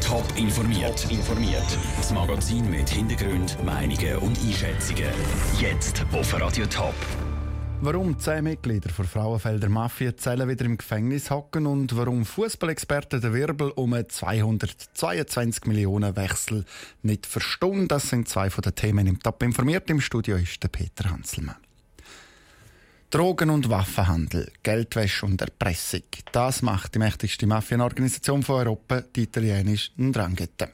Top informiert. informiert. Das Magazin mit Hintergrund, Meinungen und Einschätzungen. Jetzt auf Radio Top. Warum zehn Mitglieder der Frauenfelder Mafia-Zellen wieder im Gefängnis hocken und warum Fußballexperten den Wirbel um 222 Millionen Wechsel nicht verstehen, das sind zwei von den Themen im Top informiert. Im Studio ist der Peter Hanselmann. Drogen- und Waffenhandel, Geldwäsche und Erpressung. Das macht die mächtigste Mafienorganisation von Europa, die italienische Ndrangheta.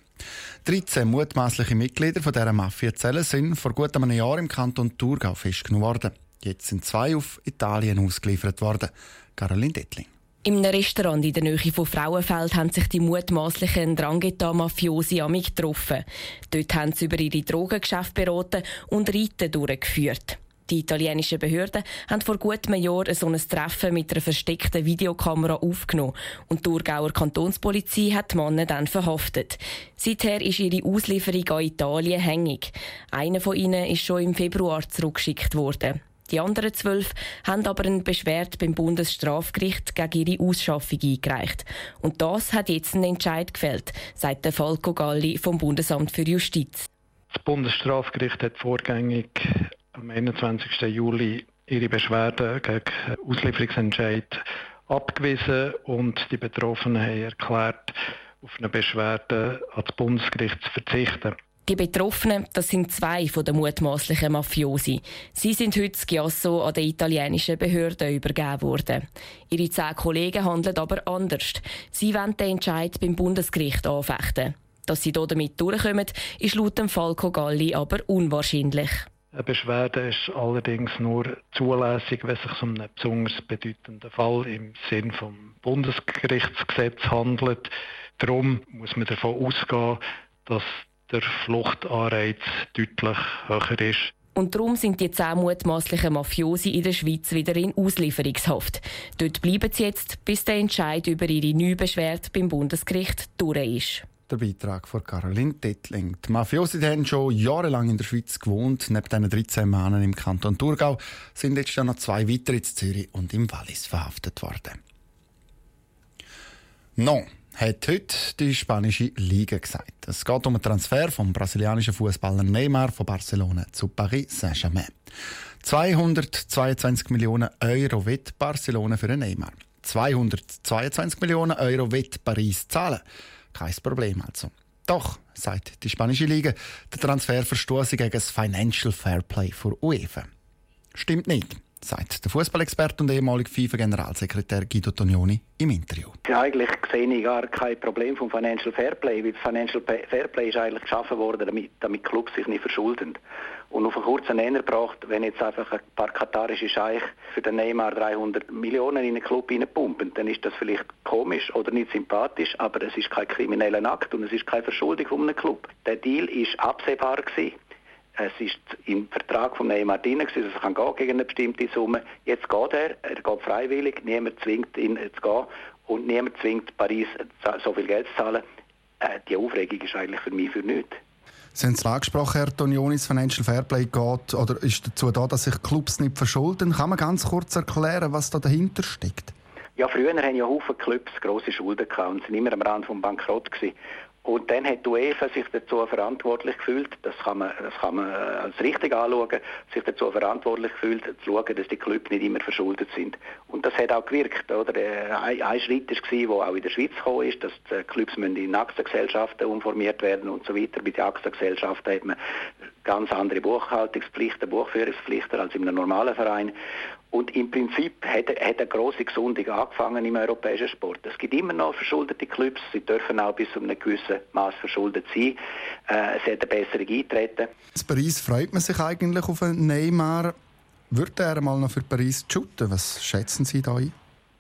13 mutmaßliche Mitglieder von dieser Mafiazelle sind vor gut einem Jahr im Kanton Thurgau festgenommen worden. Jetzt sind zwei auf Italien ausgeliefert worden. Caroline Dettling. In einem Restaurant in der Nähe von Frauenfeld haben sich die mutmaßlichen Drangheta-Mafiosi amig getroffen. Dort haben sie über ihre Drogengeschäfte beraten und Reiten durchgeführt. Die italienischen Behörden haben vor gut einem Jahr so ein Treffen mit einer versteckten Videokamera aufgenommen und die Thurgauer Kantonspolizei hat die Männer dann verhaftet. Seither ist ihre Auslieferung an Italien hängig. Einer von ihnen ist schon im Februar zurückgeschickt worden. Die anderen zwölf haben aber eine Beschwerde beim Bundesstrafgericht gegen ihre Ausschaffung eingereicht. Und das hat jetzt einen Entscheid gefällt, sagt der Falco Galli vom Bundesamt für Justiz. Das Bundesstrafgericht hat vorgängig am 21. Juli ihre Beschwerde gegen Auslieferungsentscheid abgewiesen und die Betroffenen haben erklärt, auf eine Beschwerde an das Bundesgericht zu verzichten. Die Betroffenen, das sind zwei von den mutmaßlichen Mafiosi. Sie sind heute Schiasso an die italienischen Behörden übergeben worden. Ihre zehn Kollegen handeln aber anders. Sie wollen den Entscheid beim Bundesgericht anfechten. Dass sie damit durchkommen, ist laut dem Falco Galli aber unwahrscheinlich. Eine Beschwerde ist allerdings nur zulässig, wenn es sich um einen besonders bedeutenden Fall im Sinn vom Bundesgerichtsgesetz handelt. Darum muss man davon ausgehen, dass der Fluchtanreiz deutlich höher ist. Und darum sind die zehn mutmaßlichen Mafiosi in der Schweiz wieder in Auslieferungshaft. Dort bleiben sie jetzt, bis der Entscheid über ihre Neubeschwerde beim Bundesgericht durch ist. Der Beitrag von Caroline Dettling. Die Mafiosi haben schon jahrelang in der Schweiz gewohnt. Neben diesen 13 Männern im Kanton Thurgau sind jetzt noch zwei weitere in Zürich und im Wallis verhaftet worden. Non hat heute die spanische Liga gesagt. Es geht um den Transfer vom brasilianischen Fußballer Neymar von Barcelona zu Paris Saint-Germain. 222 Millionen Euro wird Barcelona für Neymar. 222 Millionen Euro wird Paris zahlen. Kein Problem also. Doch, sagt die spanische Liga, der Transfer verstoße gegen das Financial Fair Play für UEFA. Stimmt nicht sagt der Fußballexperte und ehemalige FIFA-Generalsekretär Guido Tonioni im Interview. eigentlich sehe ich gar kein Problem vom Financial Fairplay, weil das Financial Fairplay ist eigentlich geschaffen worden, damit, damit Clubs sich nicht verschulden. Und auf einen kurzen Nenner braucht, wenn jetzt einfach ein paar katarische Scheich für den Neymar 300 Millionen in einen Club reinpumpen, dann ist das vielleicht komisch oder nicht sympathisch, aber es ist kein krimineller Akt und es ist keine Verschuldung von einem Club. Der Deal ist absehbar gewesen. Es ist im Vertrag von Neymar drin, gewesen, also kann gehen gegen eine bestimmte Summe. Jetzt geht er, er geht freiwillig, niemand zwingt ihn zu gehen und niemand zwingt Paris so viel Geld zu zahlen. Äh, die Aufregung ist eigentlich für mich für nichts. Sie haben es angesprochen, Herr Tonionis, Financial Fairplay geht oder ist dazu da, dass sich Clubs nicht verschulden. Kann man ganz kurz erklären, was da dahinter steckt? Ja, früher haben ja Haufen Clubs grosse Schulden gehabt und sind immer am Rand vom Bankrott gewesen. Und dann hat die UEFA sich dazu verantwortlich gefühlt, das kann man, das kann man als richtig anschauen, sich dazu verantwortlich gefühlt, zu schauen, dass die Clubs nicht immer verschuldet sind. Und das hat auch gewirkt. Oder? Ein, ein Schritt war, der auch in der Schweiz gekommen ist, dass die Clubs in Aktiengesellschaften umformiert werden und so weiter. Bei den Aktiengesellschaften hat man ganz andere Buchhaltungspflichten, Buchführungspflichten als in einem normalen Verein. Und im Prinzip hat, hat eine grosse Gesundung angefangen im europäischen Sport. Es gibt immer noch verschuldete Clubs, sie dürfen auch bis zu einem gewissen Maß verschuldet sein. Äh, es hat eine bessere eintreten. In Paris freut man sich eigentlich auf einen Neymar. Würde er mal noch für Paris shooten? Was schätzen Sie da ein?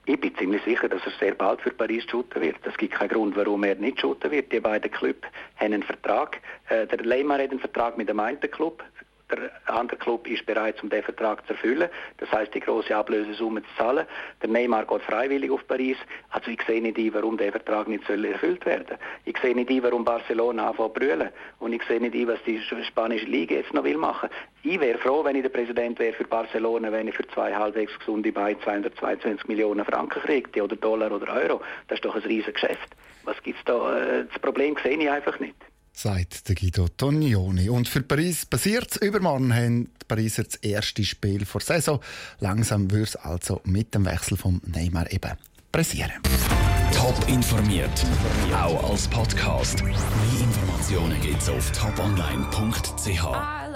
Ich bin ziemlich sicher, dass er sehr bald für Paris shooten wird. Es gibt keinen Grund, warum er nicht shooten wird. Die beiden Clubs haben einen Vertrag. Äh, der Neymar hat einen Vertrag mit dem einen Club der andere Club ist bereit, um den Vertrag zu erfüllen. Das heißt, die große Ablösesumme zu zahlen. Der Neymar geht freiwillig auf Paris. Also ich sehe nicht warum der Vertrag nicht soll erfüllt werden Ich sehe nicht warum Barcelona anfängt zu brüllen. Und ich sehe nicht was die spanische Liga jetzt noch will machen. Ich wäre froh, wenn ich der Präsident wäre für Barcelona, wenn ich für zwei halbwegs gesunde Beine 222 Millionen Franken kriege, oder Dollar oder Euro. Das ist doch ein riesiges Geschäft. was gibt es da? Äh, das Problem sehe ich einfach nicht sagt der Guido Tognoni. Und für Paris passiert es. Übermorgen haben die Pariser das erste Spiel vor Saison. Langsam wird es also mit dem Wechsel von Neymar eben pressieren. Top informiert, auch als Podcast. Mehr Informationen gibt es auf toponline.ch.